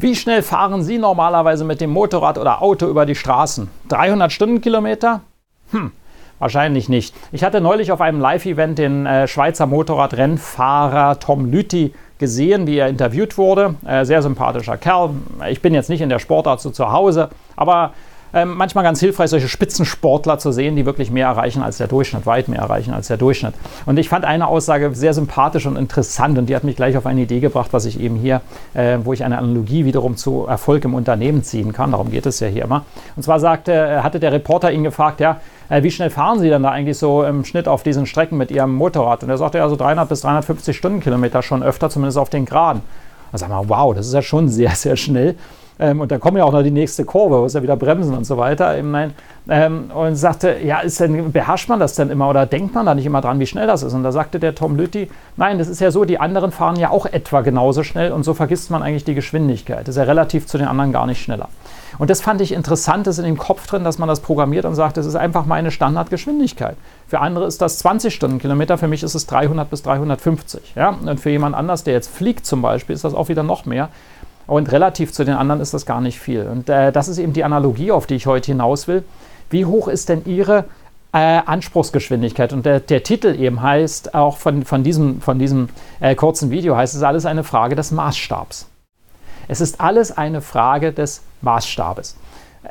Wie schnell fahren Sie normalerweise mit dem Motorrad oder Auto über die Straßen? 300 Stundenkilometer? Hm, wahrscheinlich nicht. Ich hatte neulich auf einem Live-Event den äh, Schweizer Motorradrennfahrer Tom Lüthi gesehen, wie er interviewt wurde. Äh, sehr sympathischer Kerl. Ich bin jetzt nicht in der Sportart so zu Hause, aber ähm, manchmal ganz hilfreich, solche Spitzensportler zu sehen, die wirklich mehr erreichen als der Durchschnitt, weit mehr erreichen als der Durchschnitt. Und ich fand eine Aussage sehr sympathisch und interessant und die hat mich gleich auf eine Idee gebracht, was ich eben hier, äh, wo ich eine Analogie wiederum zu Erfolg im Unternehmen ziehen kann. Darum geht es ja hier immer. Und zwar sagte, äh, hatte der Reporter ihn gefragt, ja, äh, wie schnell fahren Sie denn da eigentlich so im Schnitt auf diesen Strecken mit Ihrem Motorrad? Und er sagte ja so 300 bis 350 Stundenkilometer schon öfter, zumindest auf den Geraden. Da sagen wir, wow, das ist ja schon sehr, sehr schnell. Ähm, und dann kommen ja auch noch die nächste Kurve, muss ja wieder bremsen und so weiter. Ähm, und sagte, ja, ist denn, beherrscht man das denn immer oder denkt man da nicht immer dran, wie schnell das ist? Und da sagte der Tom Lütti, nein, das ist ja so, die anderen fahren ja auch etwa genauso schnell und so vergisst man eigentlich die Geschwindigkeit. Das ist ja relativ zu den anderen gar nicht schneller. Und das fand ich interessant, das in dem Kopf drin, dass man das programmiert und sagt, das ist einfach meine Standardgeschwindigkeit. Für andere ist das 20 Stundenkilometer, für mich ist es 300 bis 350. Ja? Und für jemand anders, der jetzt fliegt zum Beispiel, ist das auch wieder noch mehr. Und relativ zu den anderen ist das gar nicht viel. Und äh, das ist eben die Analogie, auf die ich heute hinaus will. Wie hoch ist denn Ihre äh, Anspruchsgeschwindigkeit? Und der, der, Titel eben heißt, auch von, von diesem, von diesem äh, kurzen Video heißt es alles eine Frage des Maßstabs. Es ist alles eine Frage des Maßstabes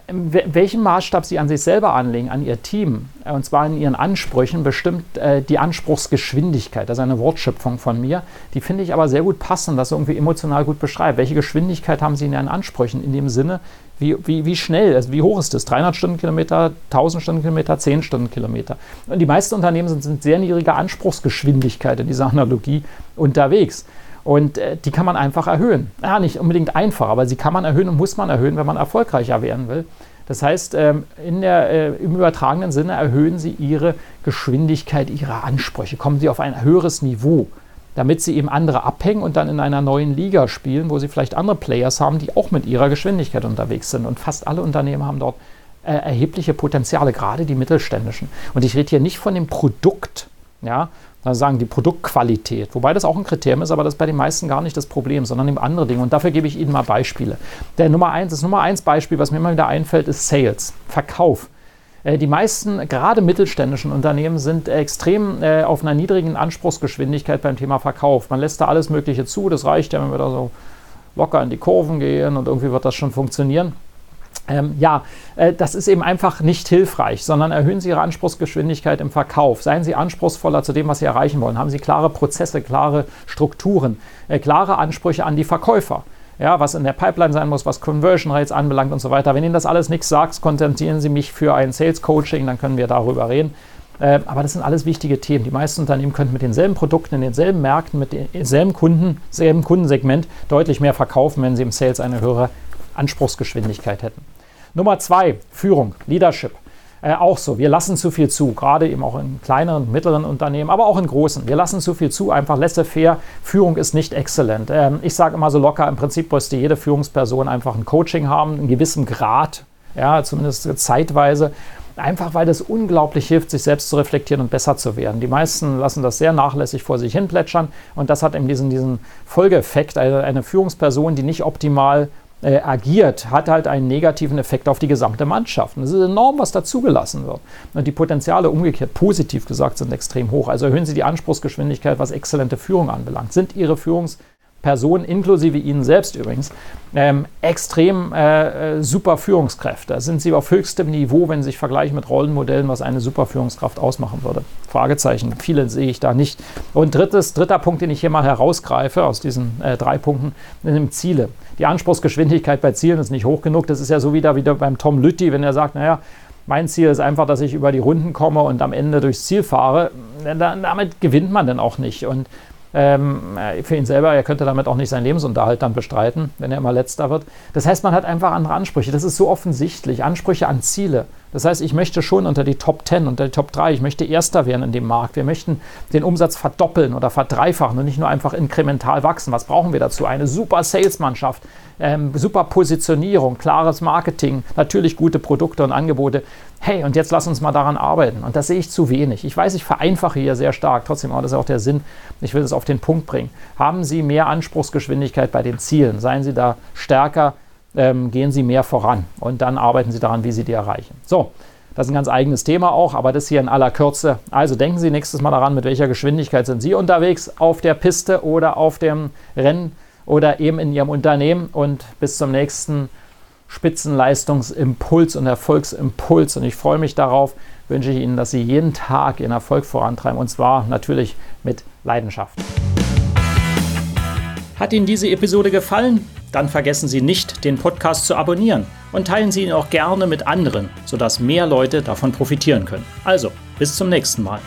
welchen Maßstab Sie an sich selber anlegen, an Ihr Team, äh, und zwar in Ihren Ansprüchen, bestimmt äh, die Anspruchsgeschwindigkeit. Das ist eine Wortschöpfung von mir. Die finde ich aber sehr gut passend, das irgendwie emotional gut beschreibt. Welche Geschwindigkeit haben Sie in Ihren Ansprüchen? In dem Sinne, wie, wie, wie schnell, also wie hoch ist das? 300 Stundenkilometer, 1000 Stundenkilometer, 10 Stundenkilometer. Und die meisten Unternehmen sind, sind sehr niedrige Anspruchsgeschwindigkeit in dieser Analogie unterwegs. Und äh, die kann man einfach erhöhen. Ja, nicht unbedingt einfach, aber sie kann man erhöhen und muss man erhöhen, wenn man erfolgreicher werden will. Das heißt, ähm, in der, äh, im übertragenen Sinne erhöhen Sie Ihre Geschwindigkeit, Ihre Ansprüche, kommen Sie auf ein höheres Niveau, damit Sie eben andere abhängen und dann in einer neuen Liga spielen, wo Sie vielleicht andere Players haben, die auch mit ihrer Geschwindigkeit unterwegs sind. Und fast alle Unternehmen haben dort äh, erhebliche Potenziale, gerade die mittelständischen. Und ich rede hier nicht von dem Produkt, ja, sagen die Produktqualität, wobei das auch ein Kriterium ist, aber das ist bei den meisten gar nicht das Problem, sondern eben andere Dinge. Und dafür gebe ich Ihnen mal Beispiele. Der Nummer eins, das Nummer eins Beispiel, was mir immer wieder einfällt, ist Sales, Verkauf. Äh, die meisten, gerade mittelständischen Unternehmen, sind extrem äh, auf einer niedrigen Anspruchsgeschwindigkeit beim Thema Verkauf. Man lässt da alles Mögliche zu, das reicht ja, wenn wir da so locker in die Kurven gehen und irgendwie wird das schon funktionieren. Ähm, ja, äh, das ist eben einfach nicht hilfreich, sondern erhöhen Sie Ihre Anspruchsgeschwindigkeit im Verkauf. Seien Sie anspruchsvoller zu dem, was Sie erreichen wollen. Haben Sie klare Prozesse, klare Strukturen, äh, klare Ansprüche an die Verkäufer. Ja, was in der Pipeline sein muss, was Conversion Rates anbelangt und so weiter. Wenn Ihnen das alles nichts sagt, kontaktieren Sie mich für ein Sales Coaching, dann können wir darüber reden. Äh, aber das sind alles wichtige Themen. Die meisten Unternehmen könnten mit denselben Produkten, in denselben Märkten, mit demselben Kunden, selben Kundensegment deutlich mehr verkaufen, wenn sie im Sales eine höhere Anspruchsgeschwindigkeit hätten. Nummer zwei, Führung, Leadership. Äh, auch so, wir lassen zu viel zu, gerade eben auch in kleineren, mittleren Unternehmen, aber auch in großen. Wir lassen zu viel zu, einfach laissez-faire. Führung ist nicht exzellent. Ähm, ich sage immer so locker, im Prinzip müsste jede Führungsperson einfach ein Coaching haben, einen gewissen Grad, ja, zumindest zeitweise. Einfach weil das unglaublich hilft, sich selbst zu reflektieren und besser zu werden. Die meisten lassen das sehr nachlässig vor sich hin plätschern und das hat eben diesen, diesen Folgeeffekt. Eine, eine Führungsperson, die nicht optimal äh, agiert, hat halt einen negativen Effekt auf die gesamte Mannschaft. Und es ist enorm, was da zugelassen wird. Und die Potenziale umgekehrt, positiv gesagt, sind extrem hoch. Also erhöhen Sie die Anspruchsgeschwindigkeit, was exzellente Führung anbelangt. Sind Ihre Führungs- Personen, inklusive Ihnen selbst übrigens, ähm, extrem äh, äh, super Führungskräfte. Da sind sie auf höchstem Niveau, wenn Sie sich vergleichen mit Rollenmodellen, was eine super Führungskraft ausmachen würde. Fragezeichen, viele sehe ich da nicht. Und drittes, dritter Punkt, den ich hier mal herausgreife aus diesen äh, drei Punkten, sind Ziele. Die Anspruchsgeschwindigkeit bei Zielen ist nicht hoch genug. Das ist ja so wieder, wieder beim Tom Lütti, wenn er sagt, naja, mein Ziel ist einfach, dass ich über die Runden komme und am Ende durchs Ziel fahre. Damit gewinnt man dann auch nicht. Und Ähm, äh, für ihn selber, er könnte damit auch nicht seinen Lebensunterhalt dann bestreiten, wenn er immer letzter wird. Das heißt, man hat einfach andere Ansprüche. Das ist so offensichtlich. Ansprüche an Ziele. Das heißt, ich möchte schon unter die Top 10, unter die Top 3, ich möchte Erster werden in dem Markt. Wir möchten den Umsatz verdoppeln oder verdreifachen und nicht nur einfach inkremental wachsen. Was brauchen wir dazu? Eine super Salesmannschaft, ähm, super Positionierung, klares Marketing, natürlich gute Produkte und Angebote. Hey, und jetzt lass uns mal daran arbeiten. Und das sehe ich zu wenig. Ich weiß, ich vereinfache hier sehr stark. Trotzdem, aber das ist auch der Sinn. Ich will es auf den Punkt bringen. Haben Sie mehr Anspruchsgeschwindigkeit bei den Zielen. Seien Sie da stärker, ähm, gehen Sie mehr voran. Und dann arbeiten Sie daran, wie Sie die erreichen. So, das ist ein ganz eigenes Thema auch, aber das hier in aller Kürze. Also denken Sie nächstes Mal daran, mit welcher Geschwindigkeit sind Sie unterwegs auf der Piste oder auf dem Rennen oder eben in Ihrem Unternehmen. Und bis zum nächsten Spitzenleistungsimpuls und Erfolgsimpuls. Und ich freue mich darauf, wünsche ich Ihnen, dass Sie jeden Tag Ihren Erfolg vorantreiben und zwar natürlich mit Leidenschaft. Hat Ihnen diese Episode gefallen? Dann vergessen Sie nicht, den Podcast zu abonnieren und teilen Sie ihn auch gerne mit anderen, sodass mehr Leute davon profitieren können. Also, bis zum nächsten Mal.